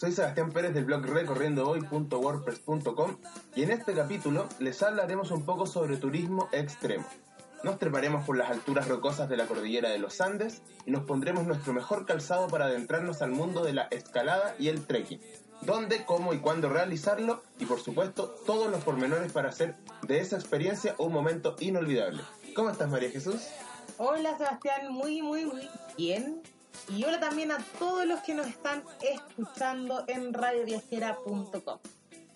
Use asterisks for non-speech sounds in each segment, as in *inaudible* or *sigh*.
Soy Sebastián Pérez del blog recorriendohoy.wordpress.com y en este capítulo les hablaremos un poco sobre turismo extremo. Nos treparemos por las alturas rocosas de la cordillera de los Andes y nos pondremos nuestro mejor calzado para adentrarnos al mundo de la escalada y el trekking. Dónde, cómo y cuándo realizarlo y por supuesto todos los pormenores para hacer de esa experiencia un momento inolvidable. ¿Cómo estás María Jesús? Hola Sebastián, muy, muy, muy bien. Y hola también a todos los que nos están escuchando en radioviajera.com.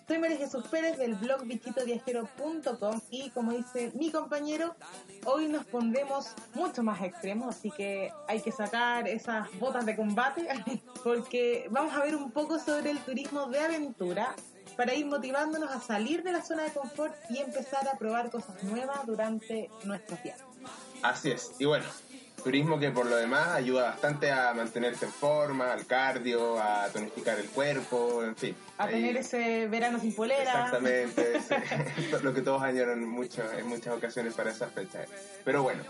Soy María Jesús Pérez del blog bichitoviajero.com y como dice mi compañero, hoy nos pondremos mucho más extremos, así que hay que sacar esas botas de combate *laughs* porque vamos a ver un poco sobre el turismo de aventura para ir motivándonos a salir de la zona de confort y empezar a probar cosas nuevas durante nuestros viajes. Así es. Y bueno, turismo que por lo demás ayuda bastante a mantenerse en forma, al cardio, a tonificar el cuerpo, en fin. A Ahí- tener ese verano sin polera. Exactamente, *laughs* lo que todos añoran mucho, en muchas ocasiones para esas fechas. Pero bueno,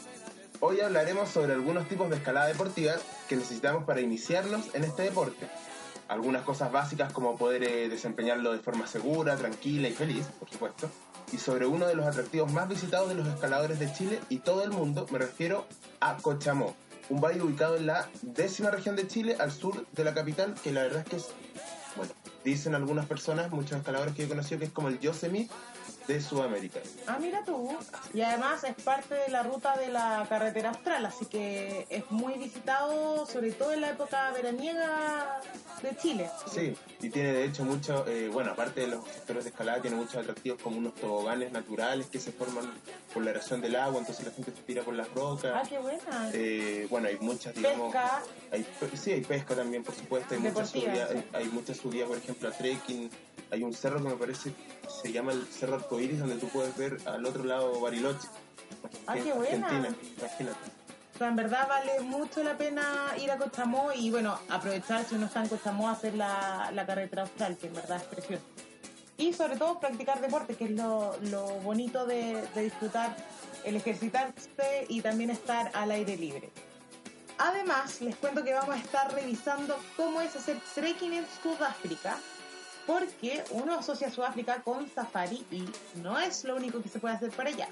hoy hablaremos sobre algunos tipos de escalada deportiva que necesitamos para iniciarnos en este deporte. Algunas cosas básicas como poder eh, desempeñarlo de forma segura, tranquila y feliz, por supuesto. Y sobre uno de los atractivos más visitados de los escaladores de Chile y todo el mundo, me refiero a Cochamó, un valle ubicado en la décima región de Chile, al sur de la capital, que la verdad es que es, bueno, dicen algunas personas, muchos escaladores que yo he conocido, que es como el Yosemite de Sudamérica. Ah, mira tú. Y además es parte de la ruta de la carretera austral, así que es muy visitado, sobre todo en la época veraniega de Chile. Sí, y tiene de hecho mucho, eh, bueno, aparte de los sectores de escalada, tiene muchos atractivos como unos toboganes naturales que se forman por la erosión del agua, entonces la gente se tira por las rocas. Ah, qué buena. Eh, bueno, hay muchas, digamos... Pesca. Hay, sí, hay pesca también, por supuesto. Hay muchas subidas, sí. hay, hay muchas subidas, por ejemplo, a trekking. Hay un cerro que me parece se llama el Cerro Arcoíris, donde tú puedes ver al otro lado Bariloche. Ah, qué buena. Argentina, imagínate. O sea, en verdad vale mucho la pena ir a Cochamó y bueno, aprovechar si uno está en Cochamó hacer la, la carretera austral, que en verdad es precioso. Y sobre todo practicar deporte, que es lo, lo bonito de, de disfrutar el ejercitarse y también estar al aire libre. Además, les cuento que vamos a estar revisando cómo es hacer trekking en Sudáfrica, porque uno asocia Sudáfrica con safari y no es lo único que se puede hacer para allá.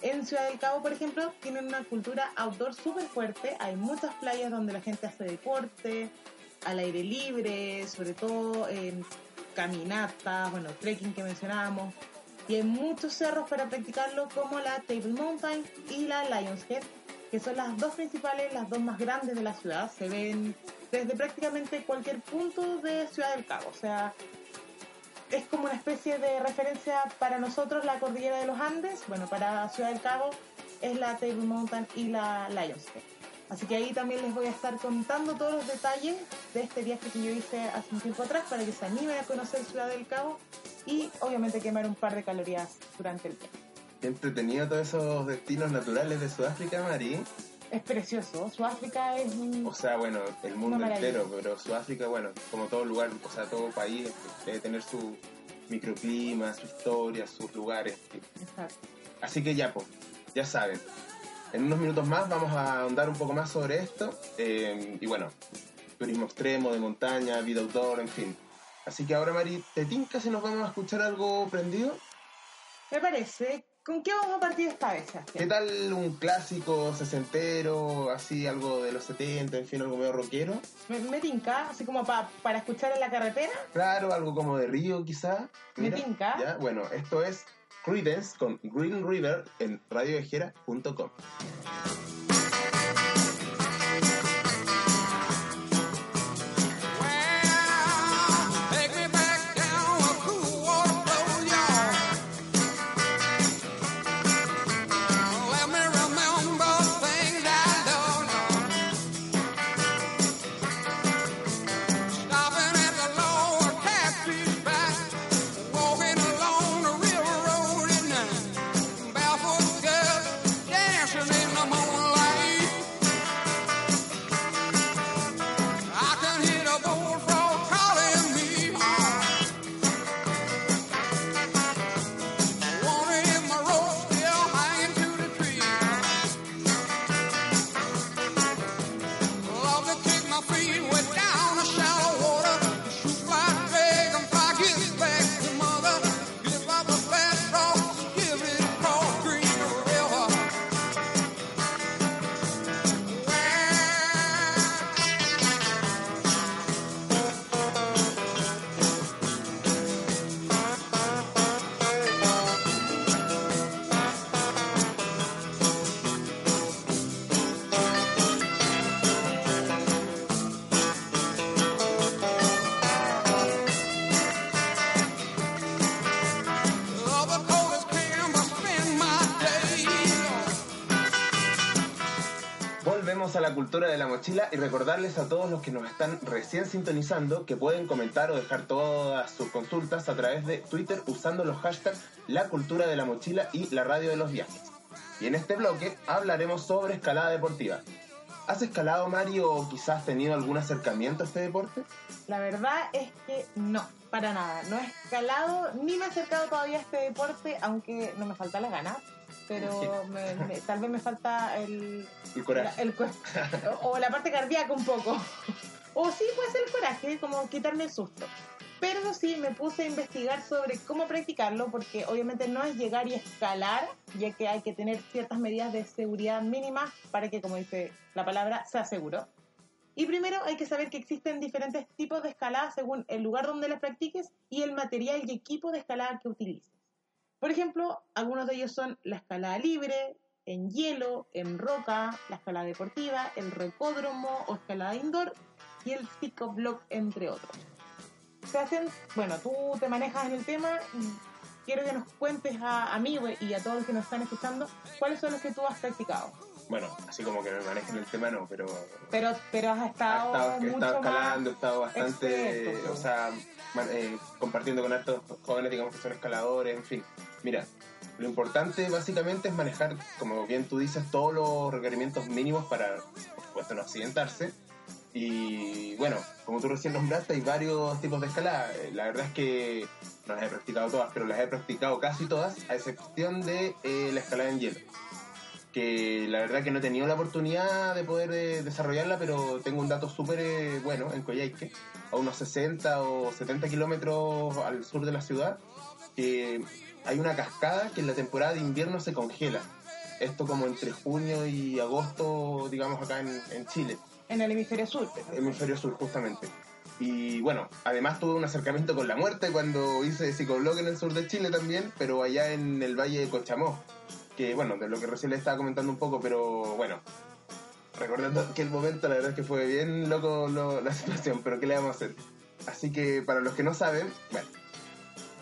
En Ciudad del Cabo, por ejemplo, tienen una cultura outdoor súper fuerte. Hay muchas playas donde la gente hace deporte, al aire libre, sobre todo en caminatas, bueno, trekking que mencionábamos. Y hay muchos cerros para practicarlo, como la Table Mountain y la Lions Head, que son las dos principales, las dos más grandes de la ciudad. Se ven desde prácticamente cualquier punto de Ciudad del Cabo. O sea, es como una especie de referencia para nosotros la cordillera de los Andes, bueno, para Ciudad del Cabo es la Table Mountain y la Lions. Así que ahí también les voy a estar contando todos los detalles de este viaje que yo hice hace un tiempo atrás para que se animen a conocer Ciudad del Cabo y obviamente quemar un par de calorías durante el viaje. Entretenido todos esos destinos naturales de Sudáfrica, Mari. Es precioso, Sudáfrica es un... O sea, bueno, el mundo entero, pero Sudáfrica, bueno, como todo lugar, o sea, todo país debe tener su microclima, su historia, sus lugares. Exacto. Así que ya, pues, ya saben. En unos minutos más vamos a ahondar un poco más sobre esto. eh, y bueno, turismo extremo, de montaña, vida outdoor, en fin. Así que ahora, Mari, ¿te tinca si nos vamos a escuchar algo prendido? Me parece, ¿Con qué vamos a partir esta vez, ¿Qué Sebastián? tal un clásico sesentero, así algo de los 70, en fin, algo medio rockero? Me, me tinca, así como pa- para escuchar en la carretera. Claro, algo como de Río quizá. Me tinca. ¿ya? Bueno, esto es Creedence con Green River en radioviajera.com. Volvemos a la cultura de la mochila y recordarles a todos los que nos están recién sintonizando que pueden comentar o dejar todas sus consultas a través de Twitter usando los hashtags La Cultura de la Mochila y La Radio de los Viajes. Y en este bloque hablaremos sobre escalada deportiva. ¿Has escalado, Mario, o quizás tenido algún acercamiento a este deporte? La verdad es que no, para nada. No he escalado ni me he acercado todavía a este deporte, aunque no me falta la ganas. Pero me- me- tal vez me falta el, El coraje. el *laughs* o la parte cardíaca un poco. O sí puede ser el coraje, como quitarme el susto. Pero sí, me puse a investigar sobre cómo practicarlo, porque obviamente no es llegar y escalar, ya que hay que tener ciertas medidas de seguridad mínimas para que, como dice la palabra, sea seguro. Y primero hay que saber que existen diferentes tipos de escalada según el lugar donde las practiques y el material y equipo de escalada que utilices. Por ejemplo, algunos de ellos son la escalada libre, en hielo, en roca, la escalada deportiva, el recódromo o escalada indoor y el psicoblock, entre otros. Sebastián, bueno, tú te manejas en el tema y quiero que nos cuentes a, a mí y a todos los que nos están escuchando cuáles son los que tú has practicado. Bueno, así como que me manejen el tema no, pero Pero, pero has ha estado, he estado escalando, he estado bastante, experto, o sea, eh, compartiendo con hartos jóvenes, digamos que son escaladores, en fin. Mira, lo importante básicamente es manejar, como bien tú dices, todos los requerimientos mínimos para, por supuesto, no accidentarse. Y bueno, como tú recién nombraste, hay varios tipos de escalada. Eh, La verdad es que no las he practicado todas, pero las he practicado casi todas, a excepción de eh, la escalada en hielo que la verdad que no he tenido la oportunidad de poder eh, desarrollarla, pero tengo un dato súper eh, bueno en Coyhaique, a unos 60 o 70 kilómetros al sur de la ciudad, que hay una cascada que en la temporada de invierno se congela. Esto como entre junio y agosto, digamos acá en, en Chile, en el hemisferio sur. hemisferio sur justamente. Y bueno, además tuve un acercamiento con la muerte cuando hice psicoblog en el sur de Chile también, pero allá en el valle de Cochamó, que bueno, de lo que recién le estaba comentando un poco, pero bueno, recordando que el momento la verdad es que fue bien loco lo- la *laughs* situación, pero ¿qué le vamos a hacer? Así que para los que no saben, bueno,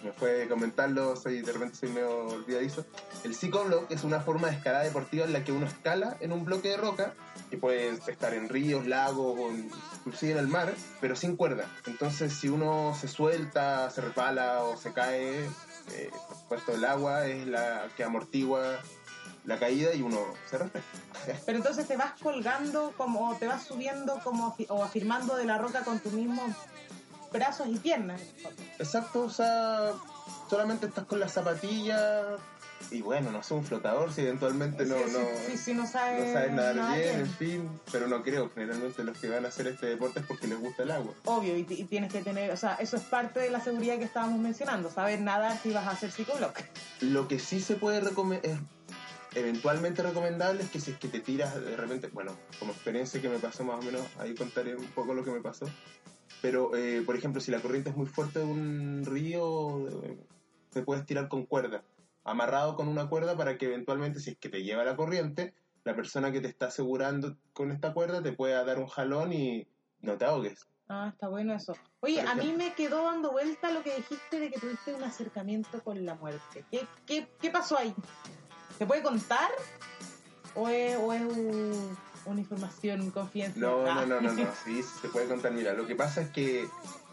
me fue comentarlo, soy, de repente soy medio olvidadizo. El psicoblock es una forma de escalada deportiva en la que uno escala en un bloque de roca, que puede estar en ríos, lagos o inclusive en el mar, pero sin cuerda. Entonces si uno se suelta, se resbala o se cae, eh, por supuesto el agua es la que amortigua la caída y uno se refresca. *laughs* Pero entonces te vas colgando como, te vas subiendo como o afirmando de la roca con tus mismos brazos y piernas. Exacto, o sea, solamente estás con las zapatillas y bueno, no sé, un flotador si eventualmente no, no, no sabes, no sabes nadar bien, bien. en fin, pero no creo, generalmente los que van a hacer este deporte es porque les gusta el agua. Obvio, y, tienes que tener, o sea, eso es parte de la seguridad que estábamos mencionando, saber nadar si vas a hacer psicoblock. Lo que sí se puede recomendar, eventualmente recomendable es que si es que te tiras de repente, bueno, como experiencia que me pasó más o menos, ahí contaré un poco lo que me pasó. Pero, eh, por ejemplo, si la corriente es muy fuerte de un río, eh, te puedes tirar con cuerda, amarrado con una cuerda para que eventualmente, si es que te lleva la corriente, la persona que te está asegurando con esta cuerda te pueda dar un jalón y no te ahogues. Ah, está bueno eso. Oye, a mí me quedó dando vuelta lo que dijiste de que tuviste un acercamiento con la muerte. ¿Qué, qué, qué pasó ahí? ¿Se puede contar? ¿O es, o es un- una información confidencial? No, Ah. no, no, no, no, sí, sí se puede contar. Mira, lo que pasa es que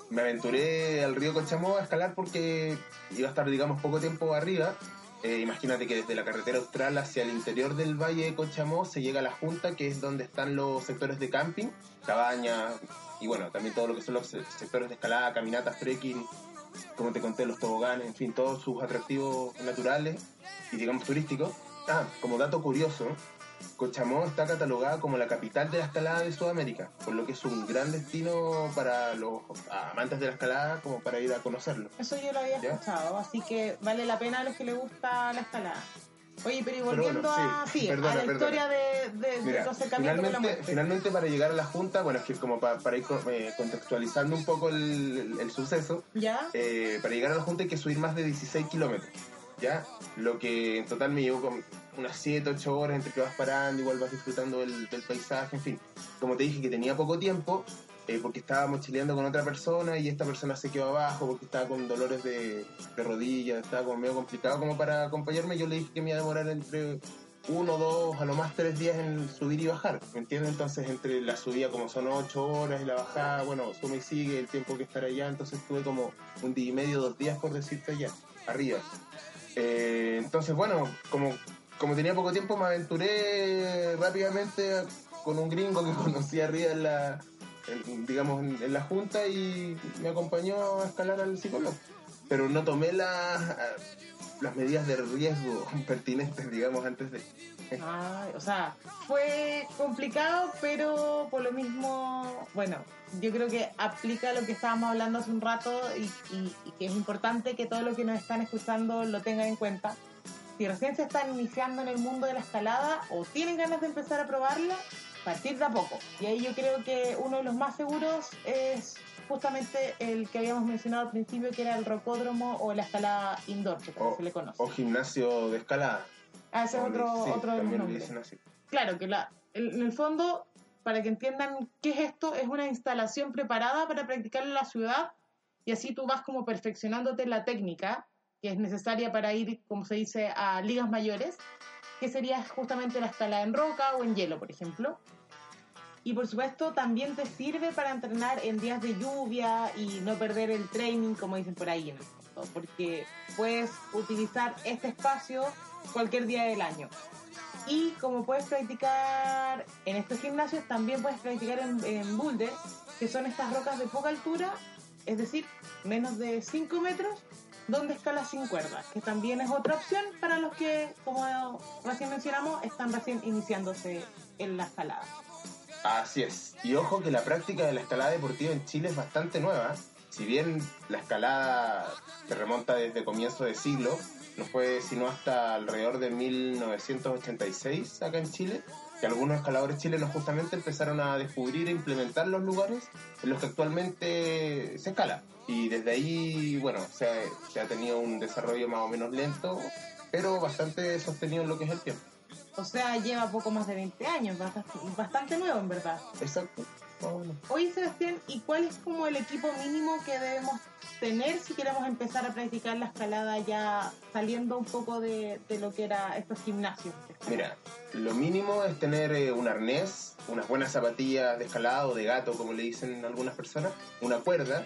me aventuré al río Cochamó a escalar porque iba a estar, digamos, poco tiempo arriba. Eh, imagínate que desde la carretera austral hacia el interior del valle de Cochamó se llega a la Junta, que es donde están los sectores de camping, cabañas y bueno, también todo lo que son los se- sectores de escalada, caminatas, trekking, como te conté, los toboganes, en fin, todos sus atractivos naturales y digamos turísticos. Ah, como dato curioso, Cochamó está catalogada como la capital de la escalada de Sudamérica, por lo que es un gran destino para los amantes de la escalada como para ir a conocerlo. Eso yo lo había ¿Ya? escuchado, así que vale la pena a los que les gusta la escalada. Oye, pero y Pero volviendo bueno, a, sí, sí, perdona, a la perdona. historia de, de, de Mira, tu acercamiento con la finalmente, para llegar a la Junta, bueno, es que como pa- para ir eh, contextualizando un poco el, el- el suceso, ¿Ya? eh, para llegar a la Junta hay que subir más de 16 kilómetros, ¿ya? Lo que en total me llevó con unas 7, 8 horas entre que vas parando, igual vas disfrutando del, paisaje, en fin. Como te dije que tenía poco tiempo, eh, porque estaba mochileando con otra persona y esta persona se quedó abajo porque estaba con dolores de, rodillas, estaba como medio complicado como para acompañarme, yo le dije que me iba a demorar entre uno, dos, a lo más tres días en subir y bajar, ¿me entiendes? Entonces entre la subida como son ocho horas y la bajada, bueno, suma y sigue el tiempo que estar allá, entonces tuve como un día y medio, dos días por decirte allá, arriba. Eh, entonces bueno, como, como tenía poco tiempo me aventuré rápidamente con un gringo que *laughs* conocí arriba en la, digamos, en, la junta y me acompañó a escalar al psicólogo. Pero no tomé las, las medidas de riesgo *laughs* pertinentes, digamos, antes de... O sea, fue complicado, pero por lo mismo, bueno, yo creo que aplica lo que estábamos hablando hace un rato y, y- y que es importante que todo lo que nos están escuchando lo tengan en cuenta. Si recién se están iniciando en el mundo de la escalada o tienen ganas de empezar a probarla, partir de a poco. Y ahí yo creo que uno de los más seguros es justamente el que habíamos mencionado al principio, que era el rocódromo o la escalada indoor, que O, se le conoce. o gimnasio de escalada. Ah, ese es otro, sí, otro de los nombres. Claro, que la, en el fondo, para que entiendan qué es esto, es una instalación preparada para practicar en la ciudad y así tú vas como perfeccionándote la técnica que es necesaria para ir, como se dice, a ligas mayores, que sería justamente la escalada en roca o en hielo, por ejemplo. Y por supuesto también te sirve para entrenar en días de lluvia y no perder el training, como dicen por ahí fondo, porque puedes utilizar este espacio cualquier día del año. Y como puedes practicar en estos gimnasios, también puedes practicar en, en boulder, que son estas rocas de poca altura, es decir, menos de 5 metros, donde escalas sin cuerdas, que también es otra opción para los que, como recién mencionamos, están recién iniciándose en la escalada. Así es. Y ojo que la práctica de la escalada deportiva en Chile es bastante nueva. Si bien la escalada se remonta desde comienzo de siglo, no fue sino hasta alrededor de 1986 acá en Chile, que algunos escaladores chilenos justamente empezaron a descubrir e implementar los lugares en los que actualmente se escala. Y desde ahí, bueno, se ha, se ha tenido un desarrollo más o menos lento, pero bastante sostenido en lo que es el tiempo. O sea, lleva poco más de 20 años, bastante, bastante nuevo en verdad. Exacto. Más o menos. Oye, Sebastián, ¿y cuál es como el equipo mínimo que debemos tener si queremos empezar a practicar la escalada ya saliendo un poco de, de lo que era estos gimnasios? Mira, lo mínimo es tener eh, un arnés, unas buenas zapatillas de escalada o de gato, como le dicen algunas personas, una cuerda,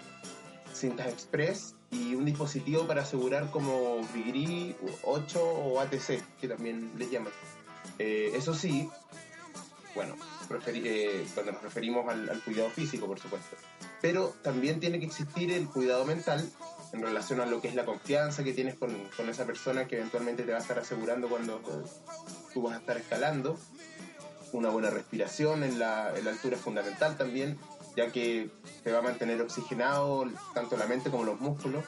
cintas express y un dispositivo para asegurar como Vigri 8 o ATC, que también les llaman. Eh, eso sí, bueno, eh, cuando nos referimos al, cuidado físico, por supuesto. Pero también tiene que existir el cuidado mental en relación a lo que es la confianza que tienes con, con esa persona que eventualmente te va a estar asegurando cuando tú vas a estar escalando. Una buena respiración en la, en la altura es fundamental también, ya que te va a mantener oxigenado tanto la mente como los músculos.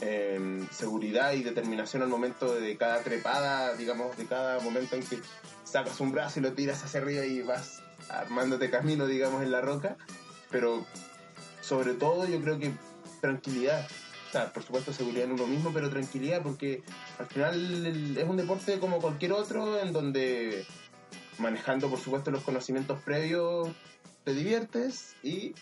Eh, seguridad y determinación al momento de cada trepada, digamos, de cada momento en que sacas un brazo y lo tiras hacia arriba y vas armándote camino, digamos, en la roca. Pero sobre todo yo creo que tranquilidad. O sea, por supuesto seguridad en uno mismo, pero tranquilidad porque al final es un deporte como cualquier otro en donde manejando por supuesto los conocimientos previos te diviertes y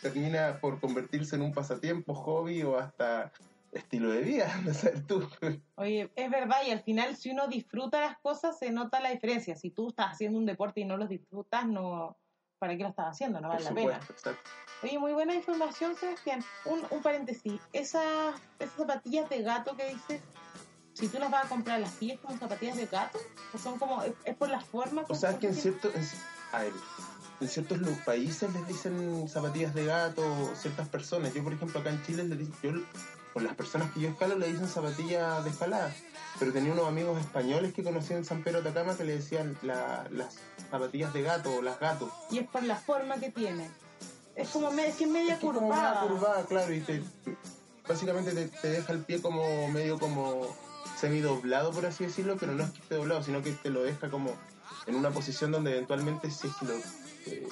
termina por convertirse en un pasatiempo, hobby o hasta estilo de vida, *laughs* no sé tú. Oye, es verdad, y al final si uno disfruta las cosas se nota la diferencia. Si tú estás haciendo un deporte y no los disfrutas, no ¿para qué lo estás haciendo? No Por vale la pena. exacto. Oye, muy buena información, Sebastián. Un, un paréntesis. Esas, esas zapatillas de gato que dices, si tú las vas a comprar, ¿las pillas como zapatillas de gato? ¿O son como, es, es por la forma? O sea, que en cierto, en, a ver, en ciertos lu- países les dicen zapatillas de gato ciertas personas. Yo, por ejemplo, acá en Chile, yo, con las personas que yo escalo le dicen zapatillas de escalada. Pero tenía unos amigos españoles que conocí en San Pedro de Atacama que le decían la- las zapatillas de gato o las gatos. Y es por la forma que tiene. Es como me, es que es media Es que como curvada. una curvada, claro, y te, básicamente te, te deja el pie como medio como semidoblado, por así decirlo, pero no es que esté doblado, sino que te lo deja como en una posición donde eventualmente si es que lo eh,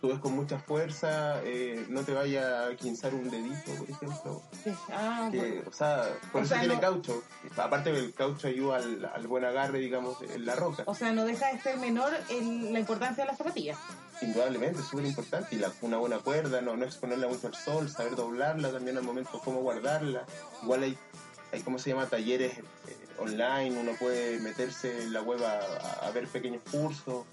tú ves con mucha fuerza, eh, no te vaya a quinzar un dedito, por ejemplo. Ah, Que, bueno. o sea, por O eso sea, tiene no- caucho. Aparte que el caucho ayuda al, al buen agarre, digamos, en la roca. O sea, no deja de ser menor el- la importancia de las zapatillas. Indudablemente, es súper importante. Y la, una buena cuerda, no, no exponerla mucho al sol, saber doblarla también al momento, cómo guardarla. Igual hay, hay ¿cómo se llama? Talleres eh, online, uno puede meterse en la web a ver pequeños cursos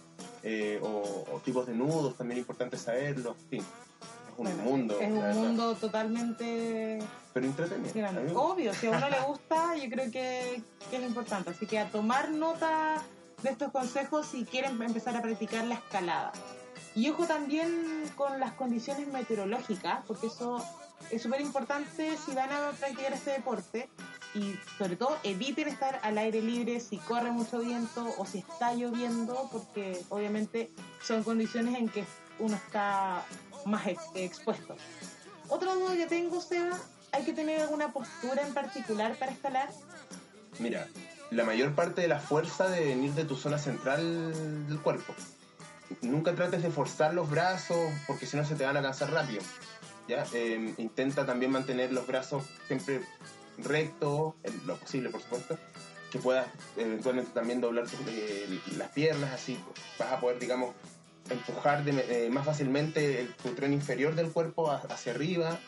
eh, o, o tipos de nudos, también importante saberlo. En fin, es un Bueno, mundo. Es un mundo totalmente Pero entretenido. grande. Obvio, si a uno le *laughs* gusta, yo creo que, que es importante. Así que a tomar nota de estos consejos si quieren empezar a practicar la escalada. Y ojo también con las condiciones meteorológicas, porque eso es súper importante si van a practicar este deporte. Y sobre todo eviten estar al aire libre si corre mucho viento o si está lloviendo, porque obviamente son condiciones en que uno está más ex- expuesto. Otra duda que tengo, Seba, ¿hay que tener alguna postura en particular para escalar? Mira, la mayor parte de la fuerza debe venir de tu zona central del cuerpo. Nunca trates de forzar los brazos porque si no se te van a cansar rápido. ¿Ya? Eh, intenta también mantener los brazos siempre rectos, lo posible por supuesto, que puedas eventualmente también doblar tus- las piernas, así vas a poder, digamos, empujar eh, más fácilmente el- tu tren inferior del cuerpo hacia arriba.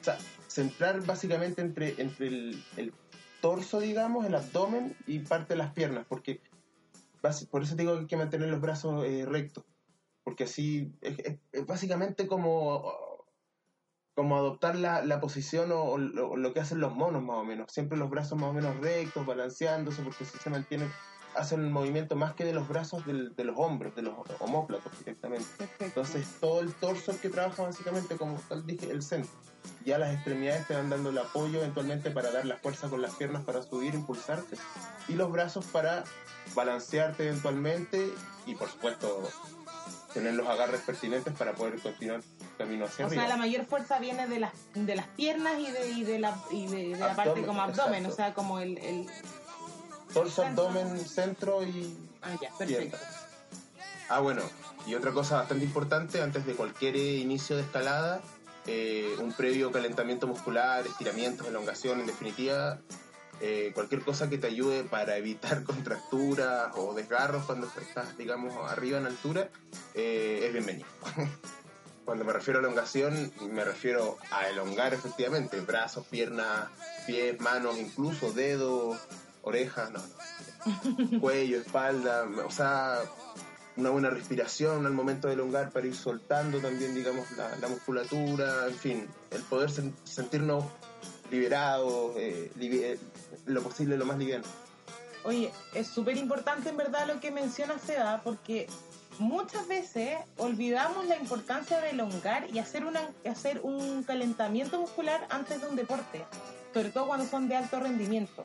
O sea, centrar básicamente entre, entre el, torso, digamos, el abdomen y parte de las piernas, porque por eso digo que hay que mantener los brazos eh, rectos, porque así es básicamente como, como adoptar la, la posición o, o lo, lo que hacen los monos más o menos, siempre los brazos más o menos rectos, balanceándose, porque si se mantienen, hacen el movimiento más que de los brazos del- de los hombros, de los homóplatos directamente. Perfecto. Entonces todo el torso que trabaja básicamente como tal dije el centro. Ya las extremidades te van dando el apoyo eventualmente para dar la fuerza con las piernas para subir, impulsarte. Y los brazos para balancearte eventualmente y por supuesto tener los agarres pertinentes para poder continuar camino hacia o arriba. sea, la mayor fuerza viene de las, de las piernas y de, y de la, y de, de la parte Abdomen, como abdomen, exacto. o sea, como el... el... Torso, abdomen, centro y Ah, ya, perfecto. Ah, bueno, y otra cosa bastante importante, antes de cualquier inicio de escalada, eh, un previo calentamiento muscular, estiramientos, elongación, en definitiva, eh, cualquier cosa que te ayude para evitar *laughs* contracturas o desgarros cuando estás, digamos, arriba en altura, eh, es bienvenido. *laughs* Cuando me refiero a elongación, me refiero a elongar efectivamente, brazos, piernas, pies, manos, incluso dedos, orejas, no, no. *laughs* cuello, espalda, o sea, una buena respiración al momento de elongar para ir soltando también, digamos, la, la musculatura, en fin, el poder sen- sentirnos liberados, eh, eh, lo posible, lo más liviano. Oye, es súper importante en verdad lo que menciona Seba, porque muchas veces olvidamos la importancia de elongar y hacer, una, hacer un calentamiento muscular antes de un deporte, sobre todo cuando son de alto rendimiento.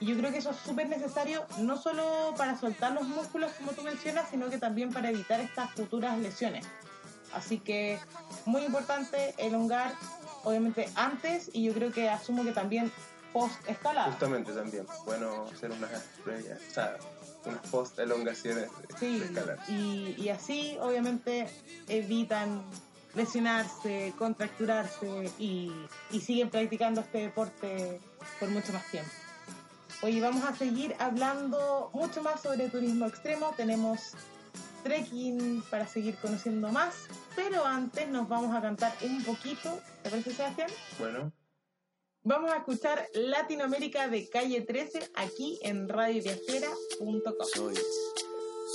Y yo creo que eso es súper necesario, no solo para soltar los músculos, como tú mencionas, sino que también para evitar estas futuras lesiones. Así que muy importante elongar, obviamente antes, y yo creo que asumo que también post escalada. Justamente también. Bueno hacer unas previas, unas post elongaciones de Sí, escalar. y, y así obviamente evitan lesionarse, contracturarse y, y siguen practicando este deporte por mucho más tiempo. Hoy vamos a seguir hablando mucho más sobre turismo extremo. Tenemos trekking para seguir conociendo más, pero antes nos vamos a cantar un poquito. ¿Te parece, Sebastián? Bueno, Vamos a escuchar Latinoamérica de Calle 13 aquí en radioviajera.com. Soy,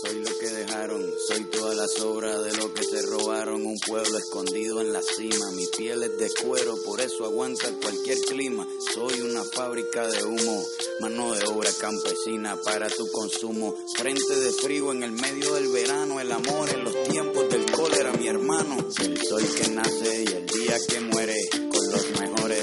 soy lo que dejaron, soy toda la sobra de lo que se robaron. Un pueblo escondido en la cima, mi piel es de cuero, por eso aguanta cualquier clima. Soy una fábrica de humo, mano de obra campesina para tu consumo. Frente de frío en el medio del verano, el amor en los tiempos del cólera, mi hermano. El sol que nace y el día que muere,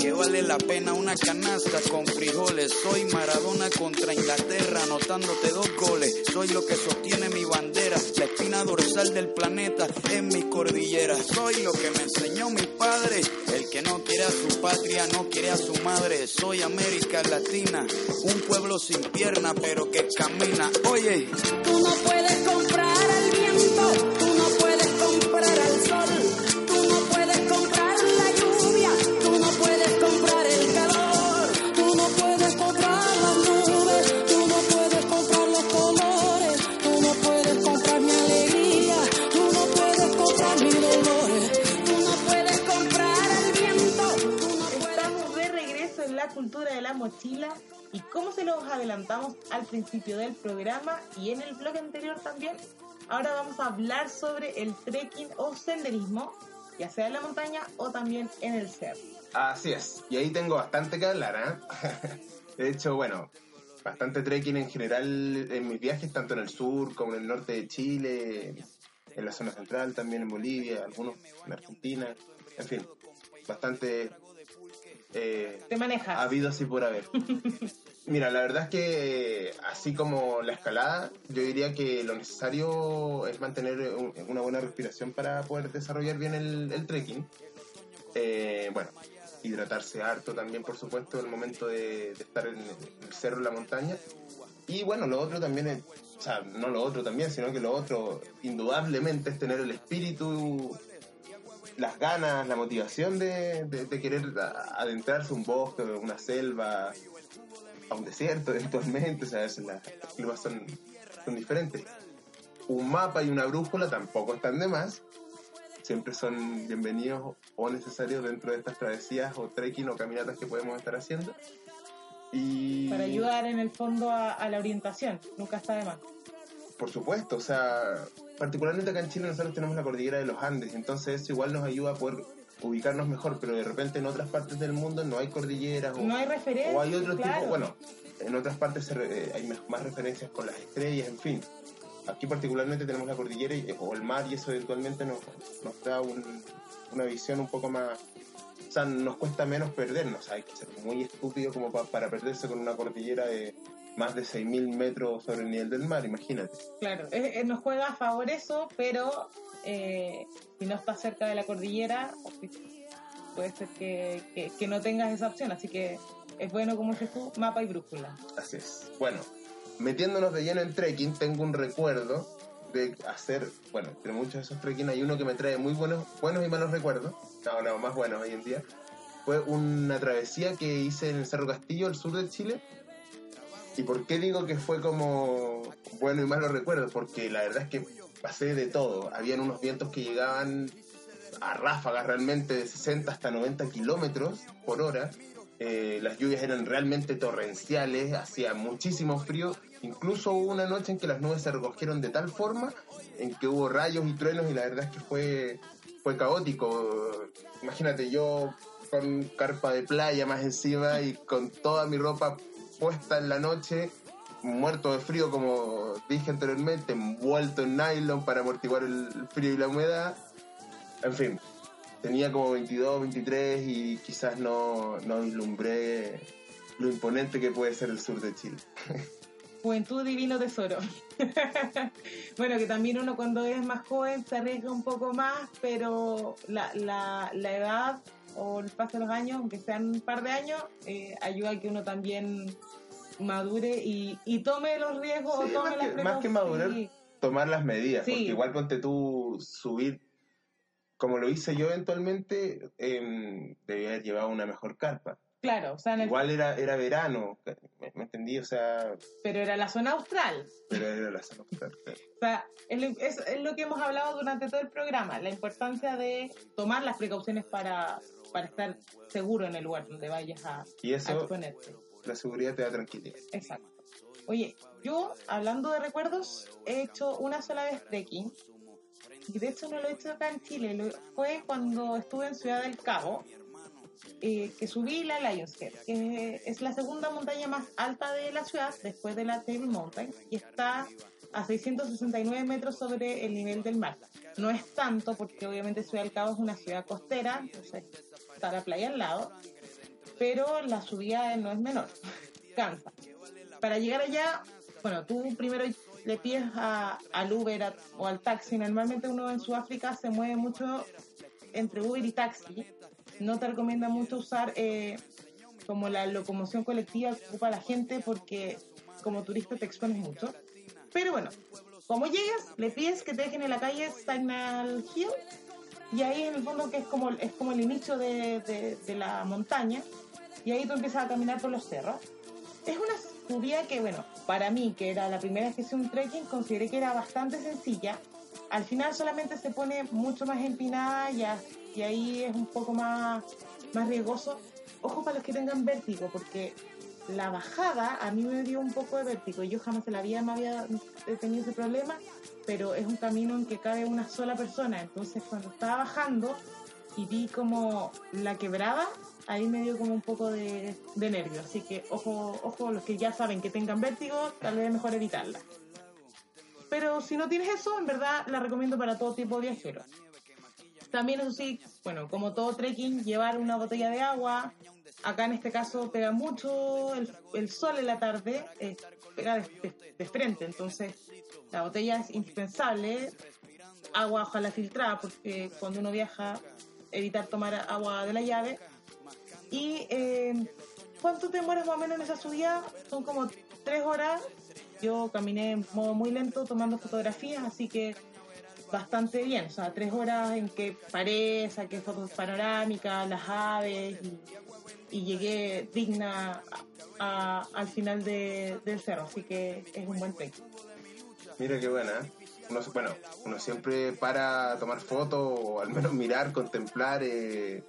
Que vale la pena una canasta con frijoles. Soy Maradona contra Inglaterra, anotándote dos goles. Soy lo que sostiene mi bandera, la espina dorsal del planeta en mi cordillera. Soy lo que me enseñó mi padre, el que no quiere a su patria, no quiere a su madre. Soy América Latina, un pueblo sin pierna pero que camina. Oye, Tú no puedes mochila y como se los adelantamos al principio del programa y en el blog anterior también, ahora vamos a hablar sobre el trekking o senderismo, ya sea en la montaña o también en el cerro. así es. Y ahí tengo bastante que hablar, ¿eh? *laughs* De hecho, bueno, bastante trekking en general en mis viajes, tanto en el sur como en el norte de Chile, en la zona central, también en Bolivia, algunos en Argentina, en fin, bastante eh, Te manejas. habido así por haber. *laughs* Mira, la verdad es que así como la escalada, yo diría que lo necesario es mantener un- una buena respiración para poder desarrollar bien el, el trekking. Eh, bueno, hidratarse harto también, por supuesto, el momento de, de estar en el cerro, en la montaña. Y bueno, lo otro también es, o sea, no lo otro también, sino que lo otro indudablemente es tener el espíritu, las ganas, la motivación de, de- de querer adentrarse a un bosque, una selva, a un desierto *laughs* eventualmente, o sea, es la- los climas son, son diferentes. Un mapa y una brújula tampoco están de más, siempre son bienvenidos o necesarios dentro de estas travesías o trekking o caminatas que podemos estar haciendo. Y Para ayudar en el fondo a, a la orientación, nunca está de más. por supuesto, o sea, particularmente acá en Chile nosotros tenemos la cordillera de los Andes, entonces eso igual nos ayuda a poder ubicarnos mejor, pero de repente en otras partes del mundo no hay cordilleras o, No hay referencia. o hay otro claro. tipo, bueno, en otras partes se re- eh, hay más- más referencias con las estrellas, en fin. Aquí particularmente tenemos la cordillera y- o el mar y eso eventualmente nos, nos da un- una visión un poco más... O sea, nos cuesta menos perdernos, hay que ser muy estúpido como pa- para perderse con una cordillera de más de 6.000 metros sobre el nivel del mar, imagínate. Claro, es- nos juega a favor eso, pero eh, si no estás cerca de la cordillera, puede ser que, que- que no tengas esa opción. Así que es bueno, como dices tú, mapa y brújula. Así es. Bueno, metiéndonos de lleno en trekking, tengo un recuerdo de hacer, bueno, entre muchos de esos trekking hay uno que me trae muy buenos, buenos y malos recuerdos, no, no, más buenos hoy en día. Fue una travesía que hice en el Cerro Castillo, al sur de Chile. ¿Y por qué digo que fue como bueno y malo recuerdo? Porque la verdad es que pasé de todo. Habían unos vientos que llegaban a ráfagas realmente de 60 hasta 90 kilómetros por hora. eh, las lluvias eran realmente torrenciales, hacía muchísimo frío, incluso hubo una noche en que las nubes se recogieron de tal forma en que hubo rayos y truenos y la verdad es que fue, fue caótico. Imagínate yo con carpa de playa más encima y con toda mi ropa puesta en la noche, muerto de frío como dije anteriormente, envuelto en nylon para amortiguar el frío y la humedad. En fin, tenía como 22, 23 y quizás no, no vislumbré lo imponente que puede ser el sur de Chile. *laughs* Juventud divino tesoro. *laughs* bueno, que también uno cuando es más joven se arriesga un poco más, pero la, la, la edad o el paso de los años, aunque sean un par de años, eh, ayuda a que uno también madure y, y tome los riesgos Sí, o tome más, las que, más que madurar, sí. tomar las medidas, Sí. porque igual ponte tú subir, como lo hice yo eventualmente, em, debía haber llevado una mejor carpa. Claro, o sea, en el- Igual era, era verano, ¿me, me entendí? O sea, pero era la zona austral. pero era la zona austral, claro. *laughs* O sea, es lo, es, es lo que hemos hablado durante todo el programa, la importancia de tomar las precauciones para, para estar seguro en el lugar donde vayas a, Y a eso, exponerte. la seguridad te da tranquilidad. Exacto. Oye, yo, hablando de recuerdos, he hecho una sola vez trekking. Y de hecho no lo he hecho acá en Chile. lo- fue cuando estuve en Ciudad del Cabo, eh, que subí la Lions Head, que es la segunda montaña más alta de la ciudad, después de la Table Mountain, y está a 669 metros sobre el nivel del mar. No es tanto, porque obviamente Ciudad del Cabo es una ciudad costera, entonces está la playa al lado, pero la subida no es menor, *laughs* cansa. Para llegar allá, bueno, tú primero le pides a, al Uber o al taxi. Normalmente uno en Sudáfrica se mueve mucho entre Uber y taxi. No te recomienda mucho usar eh, como la locomoción colectiva que ocupa la gente porque como turista te expones mucho. Pero bueno, como llegas, le pides que te dejen en la calle Signal Hill y ahí en el fondo que es como, es como el inicio de, de- de la montaña y ahí tú empiezas a caminar por los cerros. Es una subida que, bueno, para mí, que era la primera vez que hice un trekking, consideré que era bastante sencilla. Al final solamente se pone mucho más empinada y, y ahí es un poco más, más riesgoso. Ojo para los que tengan vértigo, porque la bajada a mí me dio un poco de vértigo. Yo jamás en la vida me había tenido ese problema, pero es un camino en que cabe una sola persona. Entonces cuando estaba bajando y vi como la quebrada, ahí me dio como un poco de, de nervio. Así que ojo, ojo, los que ya saben que tengan vértigo, tal vez mejor evitarla. Pero si no tienes eso, en verdad la recomiendo para todo tipo de viajeros. También eso sí, bueno, como todo trekking, llevar una botella de agua. Acá en este caso pega mucho el, el sol en la tarde, eh, pega de, frente, entonces la botella es indispensable. Agua ojalá filtrada, porque cuando uno viaja, evitar tomar agua de la llave. Y eh, ¿cuánto te demoras más o menos en esa subida? Son como tres horas. Yo caminé en modo muy lento tomando fotografías, así que bastante bien. O sea, tres horas en que paré, saqué fotos panorámicas, las aves y, y llegué digna a- al final de- del cerro. Así que es un buen trekking. Mira qué buena. ¿eh? Bueno, uno siempre para tomar fotos o al menos mirar, contemplar eh,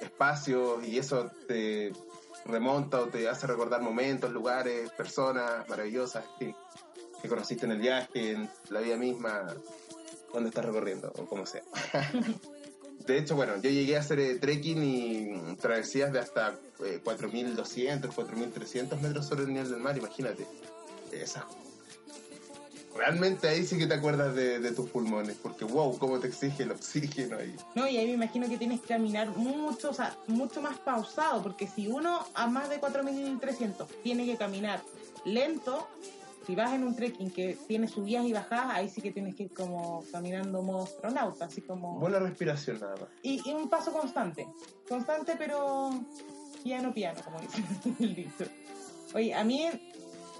espacios y eso te remonta o te hace recordar momentos, lugares, personas maravillosas que, que conociste en el viaje, en la vida misma, cuando estás recorriendo o como sea. *laughs* De hecho, bueno, yo llegué a hacer eh, trekking y travesías de hasta eh, 4.200, 4.300 metros sobre el nivel del mar, imagínate. Esas Realmente ahí sí que te acuerdas de, de tus pulmones, porque wow, cómo te exige el oxígeno ahí. No, y ahí me imagino que tienes que caminar mucho, o sea, mucho más pausado, porque si uno a más de 4.300 tiene que caminar lento, si vas en un trekking que tiene subidas y bajadas, ahí sí que tienes que ir como caminando modo astronauta, así como... Buena respiración nada más. Y, y un paso constante, constante pero piano piano, como dice *laughs* el dicho. Oye, a mí,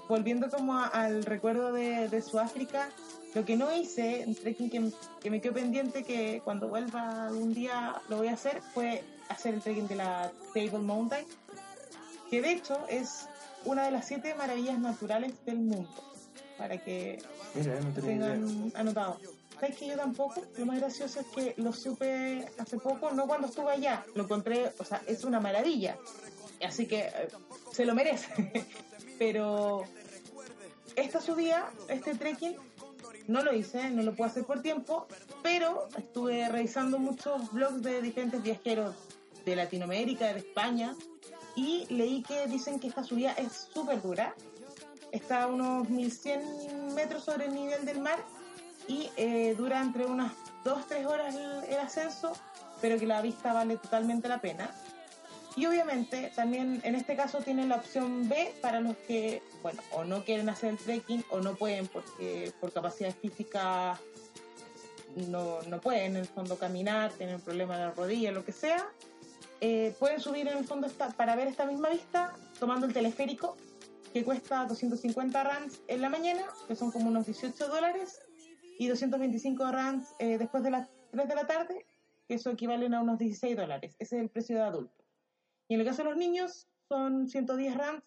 volviendo como a- al recuerdo de, de Sudáfrica, lo que no hice, un trekking que, que me quedó pendiente que cuando vuelva algún día lo voy a hacer, fue hacer el trekking de la Table Mountain, que de hecho es una de las siete maravillas naturales del mundo, para que Mira, no tenía idea. tengan anotado. ¿Sabes que yo tampoco? Lo más gracioso es que lo supe hace poco, no cuando estuve allá. Lo encontré, o sea, es una maravilla. Así que eh, se lo merece. *laughs* Pero esta subida, este trekking, no lo hice, no lo puedo hacer por tiempo, pero estuve revisando muchos blogs de diferentes viajeros de Latinoamérica, de España, y leí que dicen que esta subida es súper dura. Está a unos 1100 metros sobre el nivel del mar y eh, dura entre unas 2-3 horas el, el ascenso, pero que la vista vale totalmente la pena. Y obviamente también en este caso tienen la opción B para los que, bueno, o no quieren hacer el trekking o no pueden porque por capacidad física no, no pueden en el fondo caminar, tienen problemas de la rodilla, lo que sea. Eh, pueden subir en el fondo para ver esta misma vista tomando el teleférico que cuesta 250 rands en la mañana, que son como unos 18 dólares, y 225 rands eh, después de las 3 de la tarde, que eso equivalen a unos 16 dólares. Ese es el precio de adulto. Y en el caso de los niños son 110 rands,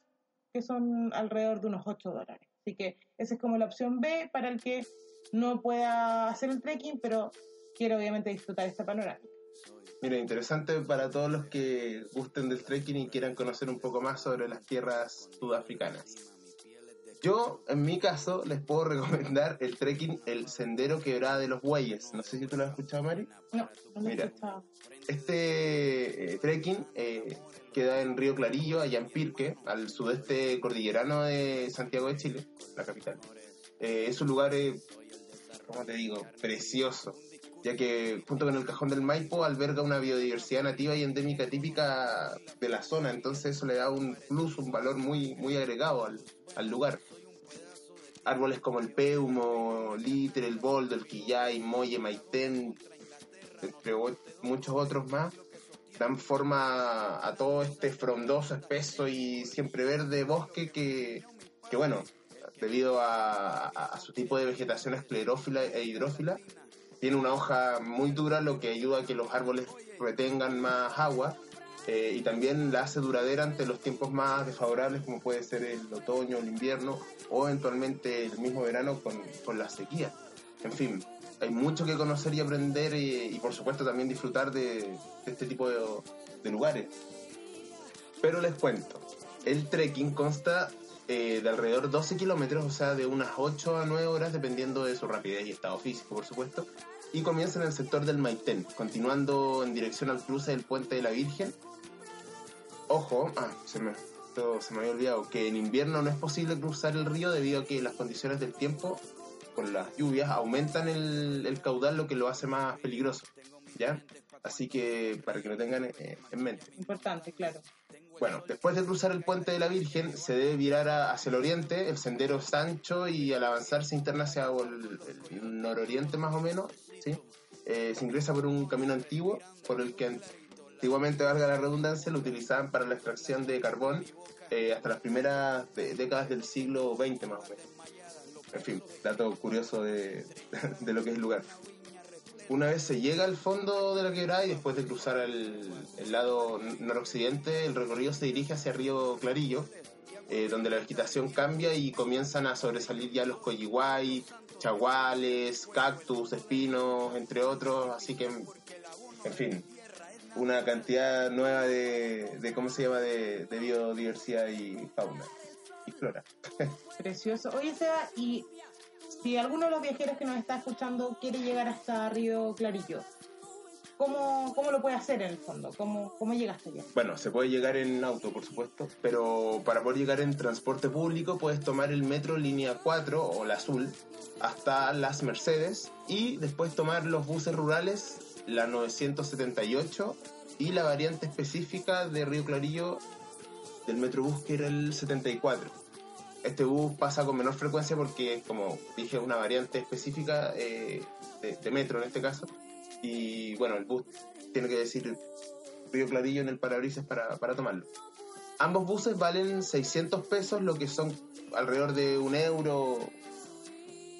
que son alrededor de unos 8 dólares. Así que esa es como la opción B para el que no pueda hacer el trekking, pero quiere obviamente disfrutar esta panorámica. Mira, interesante para todos los que gusten del trekking y quieran conocer un poco más sobre las tierras sudafricanas. Yo, en mi caso, les puedo *laughs* recomendar el trekking El Sendero Quebrada de los Bueyes. No sé si tú lo has escuchado, Mari. No, no lo he Mira. escuchado. Este eh, trekking eh, queda en Río Clarillo, allá en Pirque, al sudeste cordillerano de Santiago de Chile, la capital. Eh, es un lugar, eh, ¿cómo te digo?, precioso, ya que junto con el Cajón del Maipo alberga una biodiversidad nativa y endémica típica de la zona, entonces eso le da un plus, un valor muy, muy agregado al, al lugar. Árboles como el peumo, litre, el boldo, el quillay, molle, maitén, entre muchos otros más, dan forma a todo este frondoso, espeso y siempre verde bosque que, que bueno, debido a- a su tipo de vegetación esclerófila e hidrófila, tiene una hoja muy dura, lo que ayuda a que los árboles retengan más agua eh, y también la hace duradera ante los tiempos más desfavorables, como puede ser el otoño, el invierno o eventualmente el mismo verano con, con la sequía. En fin, hay mucho que conocer y aprender y, y, por supuesto también disfrutar de, de este tipo de, de lugares. Pero les cuento, el trekking consta eh, de alrededor de 12 kilómetros, o sea, de unas 8 a 9 horas, dependiendo de su rapidez y estado físico, por supuesto. Y comienza en el sector del Maitén, continuando en dirección al cruce del Puente de la Virgen. Ojo, ah, se me, se me había olvidado, que en invierno no es posible cruzar el río debido a que las condiciones del tiempo, con las lluvias, aumentan el, el caudal, lo que lo hace más peligroso. ¿Ya? Así que para que lo tengan eh, en mente. Importante, claro. Bueno, después de cruzar el puente de la Virgen, se debe virar a- hacia el oriente, el sendero es ancho y al avanzar se interna hacia el, el nororiente más o menos, ¿sí? Eh, se ingresa por un camino antiguo, por el que antiguamente, valga la redundancia, lo utilizaban para la extracción de carbón eh, hasta las primeras de- décadas del siglo XX más o menos. En fin, dato curioso de, *laughs* de lo que es el lugar. Una vez se llega al fondo de la quebrada y después de cruzar el, el lado noroccidente, el recorrido se dirige hacia Río Clarillo, eh, donde la vegetación cambia y comienzan a sobresalir ya los coyiguay, chaguales, cactus, espinos, entre otros, así que, en fin, una cantidad nueva de, de ¿cómo se llama?, de, de biodiversidad y fauna y flora. *laughs* Precioso. Oye, Seba, y si alguno de los viajeros que nos está escuchando quiere llegar hasta Río Clarillo, ¿cómo, cómo lo puede hacer en el fondo? ¿Cómo, cómo llegaste allá? Bueno, se puede llegar en auto, por supuesto, pero para poder llegar en transporte público puedes tomar el metro línea 4 o la azul hasta las Mercedes y después tomar los buses rurales, la 978 y la variante específica de Río Clarillo del Metrobús que era el 74. Este bus pasa con menor frecuencia porque, como dije, es una variante específica eh, de, de metro en este caso. Y bueno, el bus tiene que decir Río Clarillo en el parabrisas para, para tomarlo. Ambos buses valen 600 pesos, lo que son alrededor de un euro,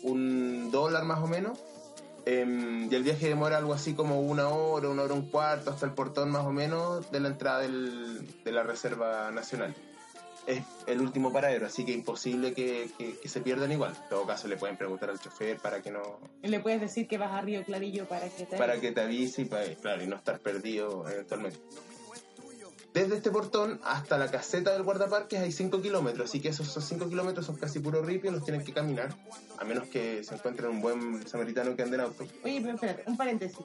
un dólar más o menos. Em, y el viaje demora algo así como una hora, una hora un cuarto, hasta el portón más o menos de la entrada del- de la Reserva Nacional. Es el último paradero, así que imposible que, que- que se pierdan igual. En todo caso, le pueden preguntar al chofer para que no, Y le puedes decir que vas a Río Clarillo para que te... para que te avise y para, claro, y no estar perdido eventualmente. Desde este portón hasta la caseta del guardaparques hay 5 kilómetros, así que esos 5 kilómetros son casi puro ripio, los tienen que caminar, a menos que se encuentren un buen samaritano que ande en auto. Oye, pero espérate, un paréntesis.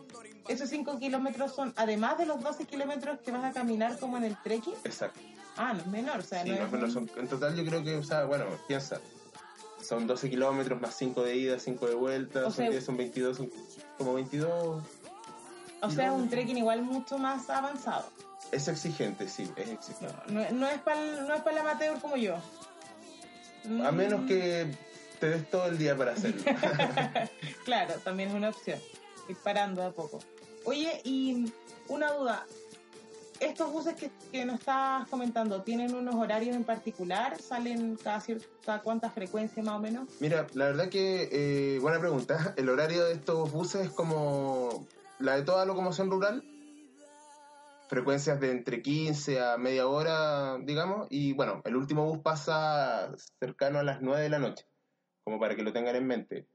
Esos 5 kilómetros son, además de los 12 kilómetros que vas a caminar como en el trekking. Exacto. Ah, no es menor, o sea, Sí, no es un- son- en total yo creo que, o sea, bueno, piensa, son 12 kilómetros más 5 de ida, 5 de vuelta, O son, sea- 10, son 22, son como 22. O sea, es un trekking igual mucho más avanzado. Es exigente, sí, es exigente. No, no es para no es para el amateur como yo. A Mm, menos que te des todo el día para hacerlo. *laughs* Claro, también es una opción. Ir parando a poco. Oye, y una duda. Estos buses que, que nos estás comentando, ¿tienen unos horarios en particular? ¿Salen cada, cier- cada cuánta frecuencia más o menos? Mira, la verdad que, eh, buena pregunta. *laughs* El horario de estos buses es como la de toda locomoción rural. Frecuencias de entre 15 a media hora, digamos. Y bueno, el último bus pasa cercano a las 9 de la noche, como para que lo tengan en mente.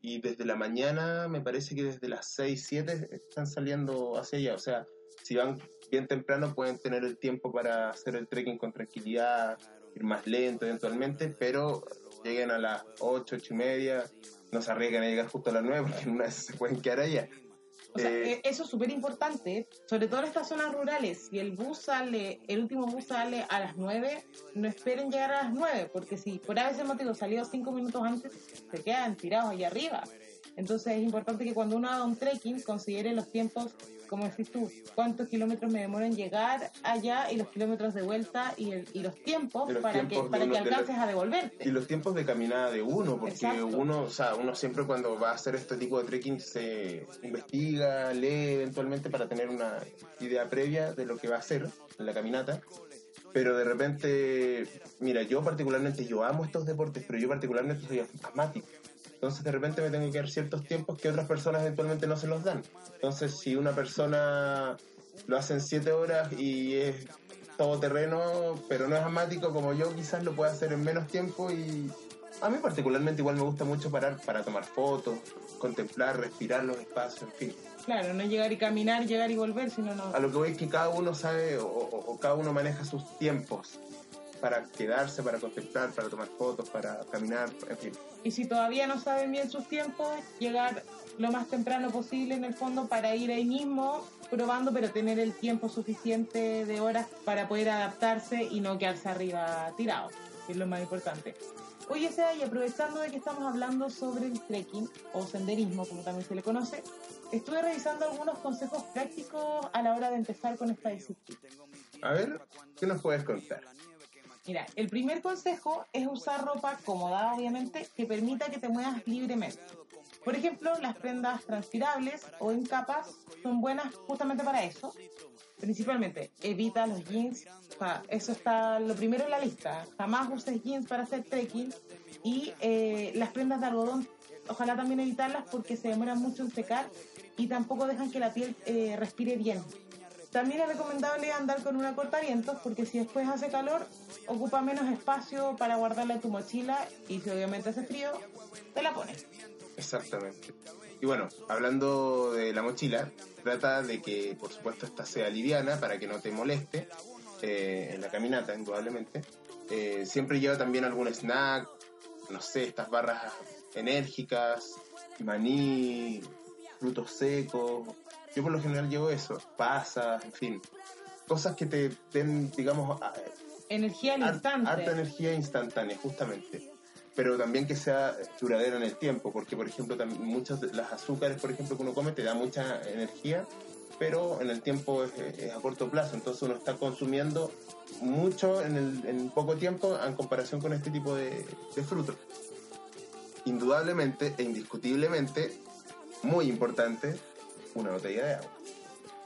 Y desde la mañana, me parece que desde las 6, 7 están saliendo hacia allá. O sea, si van bien temprano pueden tener el tiempo para hacer el trekking con tranquilidad, ir más lento eventualmente, pero lleguen a las 8, 8 y media, no se arriesgan a llegar justo a las 9 porque en una vez *laughs* se pueden quedar allá. O sea, Eh, eh, eso es súper importante, sobre todo en estas zonas rurales. Si el bus sale, el último bus sale a las 9, no esperen llegar a las 9, porque si por ese motivo salió 5 minutos antes, se quedan tirados allá arriba. Entonces es importante que cuando uno haga un trekking considere los tiempos, como decís tú, cuántos kilómetros me demoro en llegar allá y los kilómetros de vuelta y, el- y los tiempos los para tiempos que, para que los- alcances a devolverte. Y los tiempos de caminada de uno, porque Exacto. uno, o sea, uno siempre cuando va a hacer este tipo de trekking se investiga, lee eventualmente para tener una idea previa de lo que va a hacer en la caminata. Pero de repente, mira, yo particularmente, yo amo estos deportes, pero yo particularmente soy asmático. Entonces de repente me tengo que dar ciertos tiempos que otras personas eventualmente no se los dan. Entonces si una persona lo hace en 7 horas y es todo terreno, pero no es asmático como yo, quizás lo pueda hacer en menos tiempo y a mí particularmente igual me gusta mucho parar para tomar fotos, contemplar, respirar los espacios, en fin. Claro, no llegar y caminar, llegar y volver, sino no. A lo que voy es que cada uno sabe o, o- o cada uno maneja sus tiempos para quedarse, para contemplar, para tomar fotos, para caminar, en fin. Y si todavía no saben bien sus tiempos, llegar lo más temprano posible en el fondo para ir ahí mismo probando, pero tener el tiempo suficiente de horas para poder adaptarse y no quedarse arriba tirado, que es lo más importante. Oye, Seba, y aprovechando de que estamos hablando sobre el trekking o senderismo, como también se le conoce, estuve revisando algunos consejos prácticos a la hora de empezar con esta disciplina. A ver, ¿qué nos puedes contar? Mira, el primer consejo es usar ropa cómoda, obviamente, que permita que te muevas libremente. Por ejemplo, las prendas transpirables o en capas son buenas justamente para eso. Principalmente, evita los jeans. O sea, eso está lo primero en la lista. Jamás uses jeans para hacer trekking. Y eh, las prendas de algodón, ojalá también evitarlas porque se demoran mucho en secar y tampoco dejan que la piel eh, respire bien. También es recomendable andar con una cortavientos porque si después hace calor, ocupa menos espacio para guardarla en tu mochila y si obviamente hace frío, te la pones. Exactamente. Y bueno, hablando de la mochila, trata de que, por supuesto, esta sea liviana para que no te moleste eh, en la caminata, indudablemente. Eh, siempre lleva también algún snack, no sé, estas barras enérgicas, maní, frutos secos. Yo por lo general llevo eso, pasas, en fin. Cosas que te den, digamos, a- Energía al instante. Harta energía instantánea, justamente. Pero también que sea duradera en el tiempo, porque por ejemplo tam- muchos de las azúcares, por ejemplo, que uno come te da mucha energía, pero en el tiempo es, es a corto plazo, entonces uno está consumiendo mucho en, el, en poco tiempo en comparación con este tipo de, de frutos. Indudablemente e indiscutiblemente, muy importante, una botella de agua.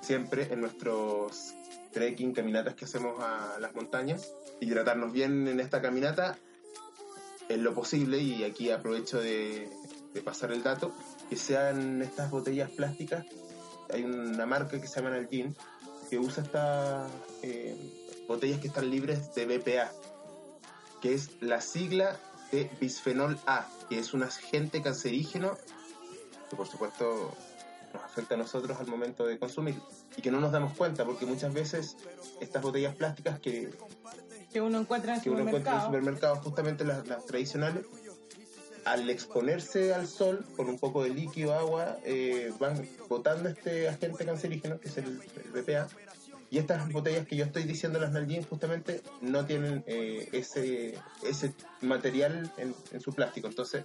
Siempre en nuestros trekking, caminatas que hacemos a las montañas, hidratarnos bien en esta caminata en lo posible, y aquí aprovecho de, de pasar el dato, que sean estas botellas plásticas. Hay una marca que se llama Nalgene que usa estas eh, botellas que están libres de BPA, que es la sigla de bisfenol A, que es un agente cancerígeno que por supuesto nos afecta a nosotros al momento de consumir y que no nos damos cuenta porque muchas veces estas botellas plásticas que, Que uno encuentra en que uno encuentra en el supermercado. supermercado, justamente las, las tradicionales, al exponerse al sol con un poco de líquido, agua, eh, van botando este agente cancerígeno, que es el, el BPA. Y estas botellas que yo estoy diciendo, las Nalgene, justamente no tienen eh, ese, ese material en, en su plástico. Entonces,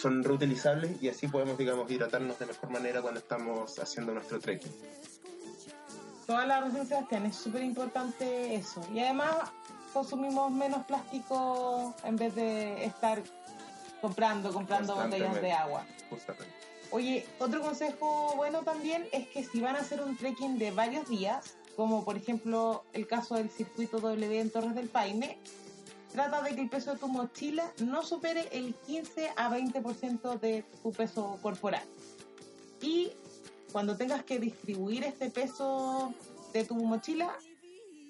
son reutilizables y así podemos, digamos, hidratarnos de mejor manera cuando estamos haciendo nuestro trekking. Toda la razón, Sebastián, es súper importante eso. Y además consumimos menos plástico en vez de estar comprando, comprando botellas de agua. Justamente. Oye, otro consejo bueno también es que si van a hacer un trekking de varios días, como por ejemplo el caso del circuito W en Torres del Paine, trata de que el peso de tu mochila no supere el 15 a 20% de tu peso corporal. Y cuando tengas que distribuir este peso de tu mochila,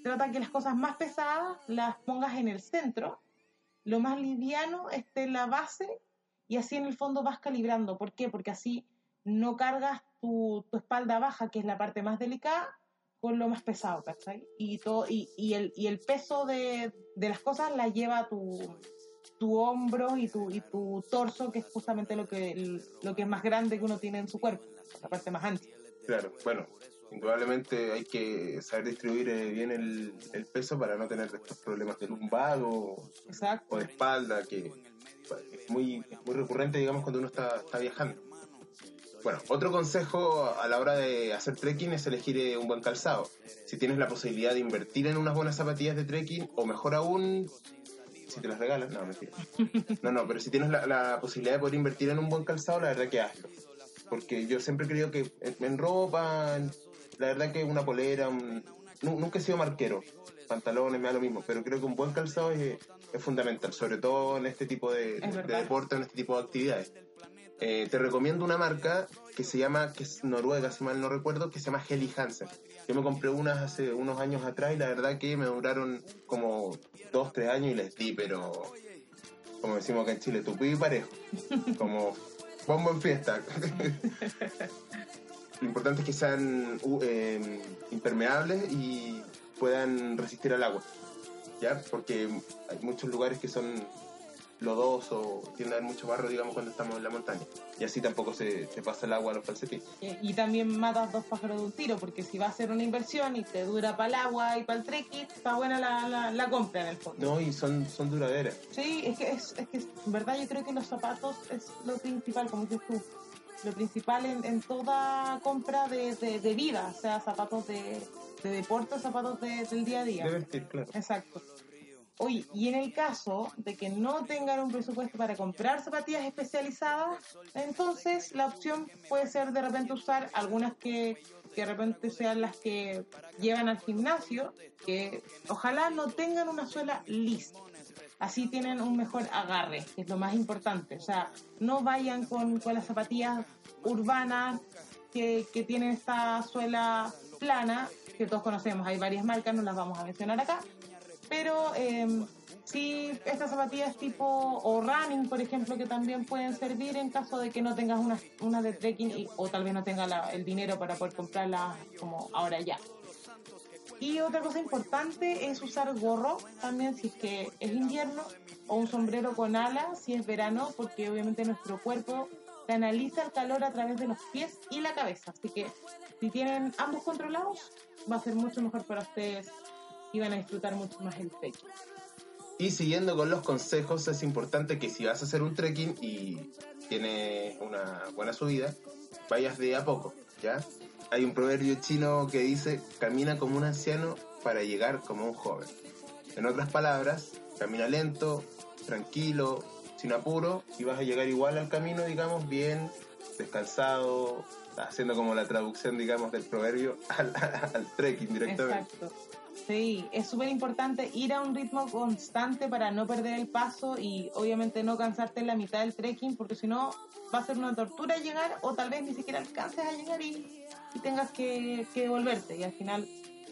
trata que las cosas más pesadas las pongas en el centro, lo más liviano esté en la base y así en el fondo vas calibrando. ¿Por qué? Porque así no cargas tu, tu espalda baja, que es la parte más delicada, con lo más pesado, ¿cachai? Y, todo, y, y, el, y el peso de, de las cosas la lleva tu, tu hombro y tu, y tu torso, que es justamente lo que, lo que es más grande que uno tiene en su cuerpo, la parte más ancha. Claro, bueno, indudablemente hay que saber distribuir eh, bien el, el peso para no tener estos problemas de lumbago Exacto. o de espalda, que bueno, es muy, muy recurrente, digamos, cuando uno está, está viajando. Bueno, otro consejo a la hora de hacer trekking es elegir eh, un buen calzado. Si tienes la posibilidad de invertir en unas buenas zapatillas de trekking, o mejor aún, si te las regalan, no, mentira. *laughs* No, no, pero si tienes la, la posibilidad de poder invertir en un buen calzado, la verdad que hazlo. Porque yo siempre he creído que en, ropa, la verdad que una polera, un- nu- nunca he sido marquero, pantalones, me da lo mismo, pero creo que un buen calzado es, es fundamental, sobre todo en este tipo de, de deporte, en este tipo de actividades. Eh, te recomiendo una marca que se llama, que es noruega, si mal no recuerdo, que se llama Helly Hansen. Yo me compré unas hace unos años atrás y la verdad que me duraron como dos, tres años y les di, pero como decimos acá en Chile, tupido y parejo. Como bombo en fiesta. *laughs* Lo importante es que sean uh, eh, impermeables y puedan resistir al agua. ¿Ya? Porque hay muchos lugares que son lodosos, tienden a haber mucho barro, digamos, cuando estamos en la montaña. Y así tampoco se, se pasa el agua a los calcetines. Y, y también matas dos pájaros de un tiro, porque si va a ser una inversión y te dura para el agua y para el trekking, está buena la, la, la compra en el fondo. No, y son, son duraderas. Sí, es que, es, es que en verdad yo creo que los zapatos es lo principal, como dices tú. Lo principal en, en toda compra de, de, de vida, o sea, zapatos de, de deporte, zapatos de- del día a día. De vestir, claro. Exacto. Oye, y en el caso de que no tengan un presupuesto para comprar zapatillas especializadas, entonces la opción puede ser de repente usar algunas que, que de repente sean las que llevan al gimnasio, que ojalá no tengan una suela lisa. Así tienen un mejor agarre, que es lo más importante. O sea, no vayan con, con las zapatillas urbanas que, que tienen esta suela plana, que todos conocemos. Hay varias marcas, no las vamos a mencionar acá. Pero eh, sí, estas zapatillas tipo o running, por ejemplo, que también pueden servir en caso de que no tengas una, una de trekking y- o tal vez no tengas el dinero para poder comprarla como ahora ya. Y otra cosa importante es usar gorro también si es que es invierno o un sombrero con alas si es verano porque obviamente nuestro cuerpo canaliza el calor a través de los pies y la cabeza. Así que si tienen ambos controlados va a ser mucho mejor para ustedes y van a disfrutar mucho más el trekking. Y siguiendo con los consejos, es importante que si vas a hacer un trekking y tienes una buena subida, vayas de a poco, ¿ya? Hay un proverbio chino que dice, camina como un anciano para llegar como un joven. En otras palabras, camina lento, tranquilo, sin apuro, y vas a llegar igual al camino, digamos, bien, descansado, haciendo como la traducción, digamos, del proverbio *laughs* al, al trekking directamente. Exacto. Sí, es súper importante ir a un ritmo constante para no perder el paso y obviamente no cansarte en la mitad del trekking porque si no va a ser una tortura llegar o tal vez ni siquiera alcances a llegar y, y tengas que, que devolverte y al final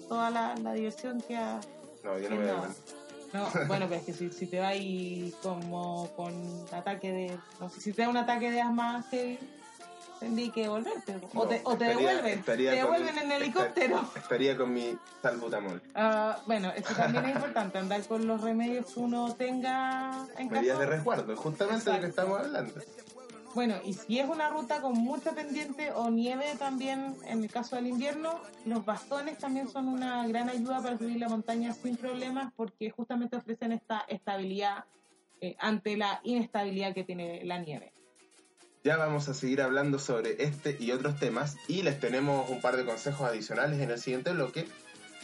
toda la, la diversión queda... No, yo no me No. bueno, pero es que si, si te vas y como con ataque de... No sé, si te da un ataque de asma heavy, tendrías que devolverte. O No, te, o te devuelven. te devuelven en helicóptero. estar- Estaría con mi salbutamol. *laughs* Ah, bueno, eso también es importante, andar con los remedios que uno tenga en Medidas caso. de resguardo, justamente de lo que estamos hablando. Bueno, y si es una ruta con mucha pendiente o nieve también, en el caso del invierno, los bastones también son una gran ayuda para subir la montaña sin problemas porque justamente ofrecen esta estabilidad eh, ante la inestabilidad que tiene la nieve. Ya vamos a seguir hablando sobre este y otros temas y les tenemos un par de consejos adicionales en el siguiente bloque.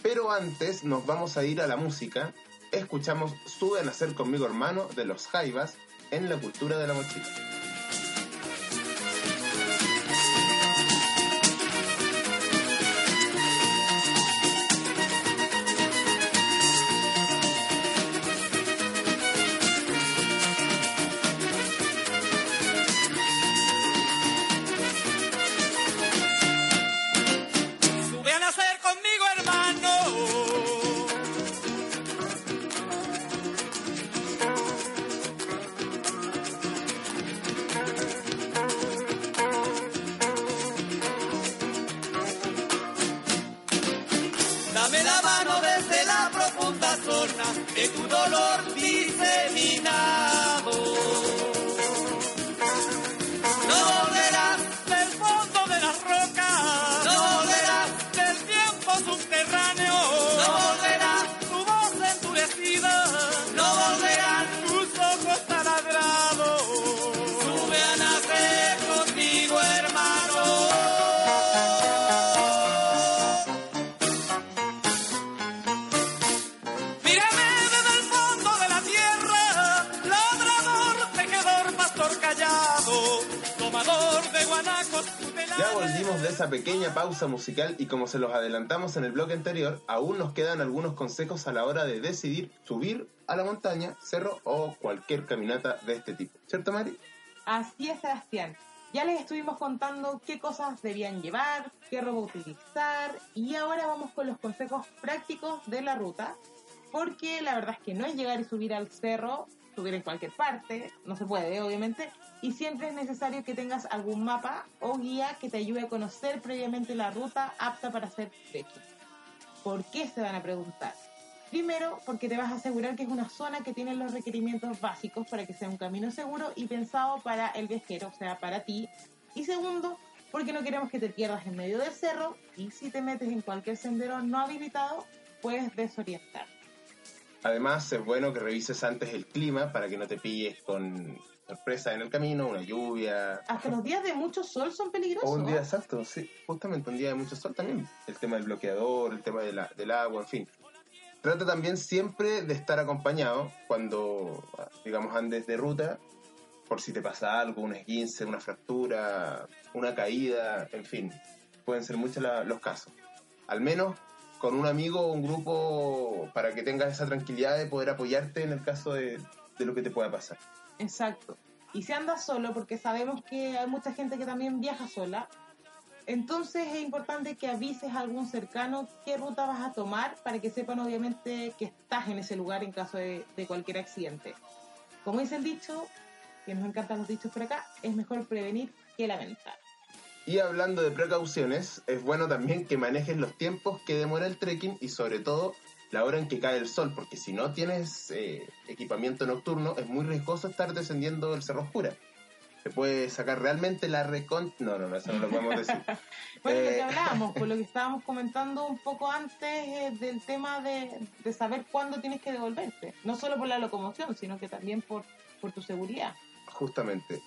Pero antes nos vamos a ir a la música. Escuchamos Sube a nacer conmigo hermano de los Jaivas en la cultura de la mochila. Musical y como se los adelantamos en el bloque anterior, aún nos quedan algunos consejos a la hora de decidir subir a la montaña, cerro o cualquier caminata de este tipo. ¿Cierto, Mari? Así es, Sebastián. Ya les estuvimos contando qué cosas debían llevar, qué ropa utilizar y ahora vamos con los consejos prácticos de la ruta, porque la verdad es que no es llegar y subir al cerro, subir en cualquier parte, no se puede, obviamente, y siempre es necesario que tengas algún mapa o guía que te ayude a conocer previamente la ruta apta para hacer trekking. ¿Por qué se van a preguntar? Primero, porque te vas a asegurar que es una zona que tiene los requerimientos básicos para que sea un camino seguro y pensado para el viajero, o sea, para ti. Y segundo, porque no queremos que te pierdas en medio del cerro y si te metes en cualquier sendero no habilitado, puedes desorientar. Además, es bueno que revises antes el clima para que no te pilles con sorpresa en el camino, una lluvia. Hasta los días de mucho sol son peligrosos. O un día exacto, sí, justamente un día de mucho sol también. El tema del bloqueador, el tema de la- del agua, en fin. Trata también siempre de estar acompañado cuando, digamos, andes de ruta, por si te pasa algo, un esguince, una fractura, una caída, en fin. Pueden ser muchos la- los casos. Al menos con un amigo o un grupo para que tengas esa tranquilidad de poder apoyarte en el caso de, de lo que te pueda pasar. Exacto. Y si andas solo, porque sabemos que hay mucha gente que también viaja sola, entonces es importante que avises a algún cercano qué ruta vas a tomar para que sepan obviamente que estás en ese lugar en caso de, de cualquier accidente. Como dice el dicho, que nos encantan los dichos por acá, es mejor prevenir que lamentar. Y hablando de precauciones, es bueno también que manejes los tiempos que demora el trekking y sobre todo la hora en que cae el sol, porque si no tienes eh, equipamiento nocturno es muy riesgoso estar descendiendo el Cerro Oscura. Se puede sacar realmente la recon... No, no, no, eso no lo podemos decir. *laughs* Bueno, lo Eh. que hablábamos, *laughs* por lo que estábamos comentando un poco antes eh, del tema de, de saber cuándo tienes que devolverte. No solo por la locomoción, sino que también por, por tu seguridad. Justamente.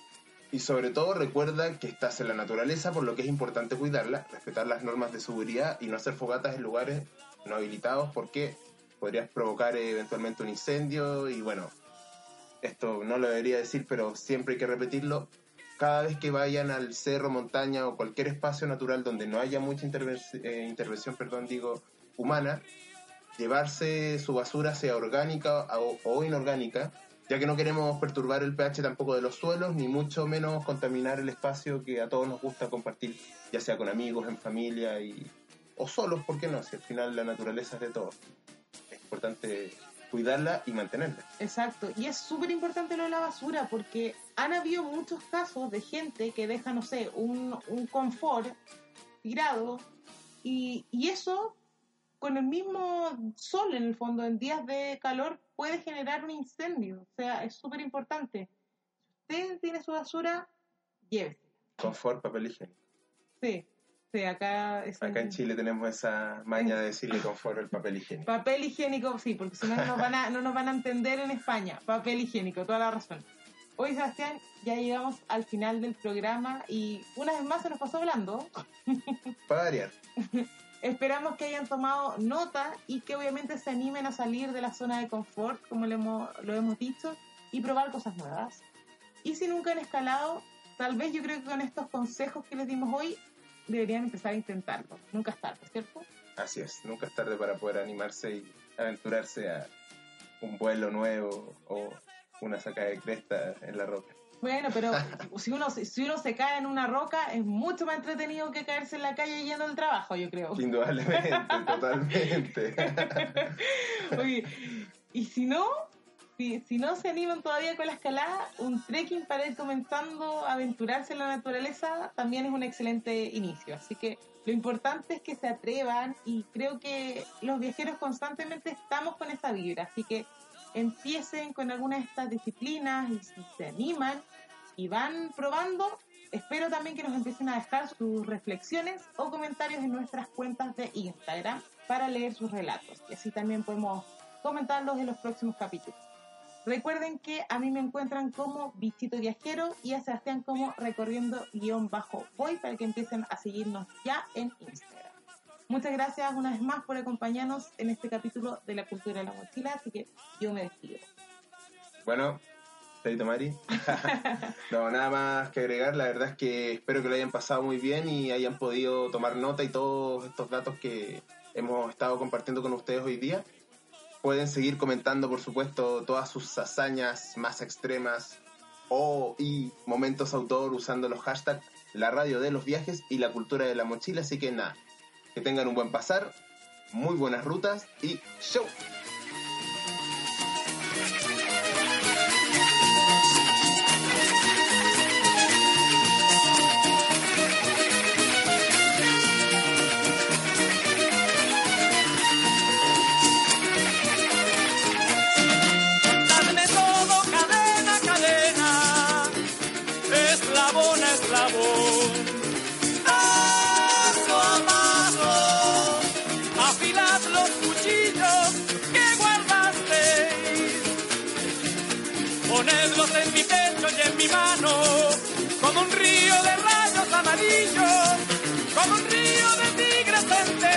Y sobre todo recuerda que estás en la naturaleza, por lo que es importante cuidarla, respetar las normas de seguridad y no hacer fogatas en lugares no habilitados porque podrías provocar eventualmente un incendio y bueno, esto no lo debería decir, pero siempre hay que repetirlo. Cada vez que vayan al cerro, montaña o cualquier espacio natural donde no haya mucha eh, intervención, perdón, digo, humana, llevarse su basura, sea orgánica o inorgánica, ya que no queremos perturbar el pH tampoco de los suelos, ni mucho menos contaminar el espacio que a todos nos gusta compartir, ya sea con amigos, en familia y, o solos, ¿por qué no? Si al final la naturaleza es de todos. Es importante cuidarla y mantenerla. Exacto, y es súper importante lo de la basura porque han habido muchos casos de gente que deja, no sé, un, un confort tirado y, y eso con el mismo sol en el fondo, en días de calor, puede generar un incendio. O sea, es súper importante. Si usted tiene su basura, llévese. Confort, papel higiénico. Sí, sí, acá es Acá en un- Chile tenemos esa maña de decirle confort al papel higiénico. Papel higiénico, sí, porque si no no nos, van a, no nos van a entender en España. Papel higiénico, toda la razón. Hoy, Sebastián, ya llegamos al final del programa y una vez más se nos pasó hablando. Para variar. *laughs* Esperamos que hayan tomado nota y que obviamente se animen a salir de la zona de confort, como lo hemos, lo hemos dicho, y probar cosas nuevas. Y si nunca han escalado, tal vez yo creo que con estos consejos que les dimos hoy, deberían empezar a intentarlo. Nunca es tarde, ¿cierto? Así es, nunca es tarde para poder animarse y aventurarse a un vuelo nuevo o una sacada de cresta en la roca. Bueno, pero si uno, si uno se cae en una roca, es mucho más entretenido que caerse en la calle yendo al trabajo, yo creo. Indudablemente, *laughs* totalmente. *laughs* Oye, y si no, si, si no se animan todavía con la escalada, un trekking para ir comenzando a aventurarse en la naturaleza también es un excelente inicio. Así que lo importante es que se atrevan y creo que los viajeros constantemente estamos con esa vibra. Así que empiecen con alguna de estas disciplinas y si se animan y van probando, espero también que nos empiecen a dejar sus reflexiones o comentarios en nuestras cuentas de Instagram para leer sus relatos y así también podemos comentarlos en los próximos capítulos. Recuerden que a mí me encuentran como Bichito Viajero y a Sebastián como recorriendo guion bajo voy para que empiecen a seguirnos ya en Instagram. Muchas gracias una vez más por acompañarnos en este capítulo de la cultura de la mochila, así que yo me despido. Bueno, Pedrito Mari. *laughs* *laughs* no, nada más que agregar. La verdad es que espero que lo hayan pasado muy bien y hayan podido tomar nota y todos estos datos que hemos estado compartiendo con ustedes hoy día. Pueden seguir comentando, por supuesto, todas sus hazañas más extremas o y momentos autor usando los hashtags la radio de los viajes y la cultura de la mochila. Así que nada, que tengan un buen pasar, muy buenas rutas y show. Como un río de rayos amarillos, como un río de tigres enterrados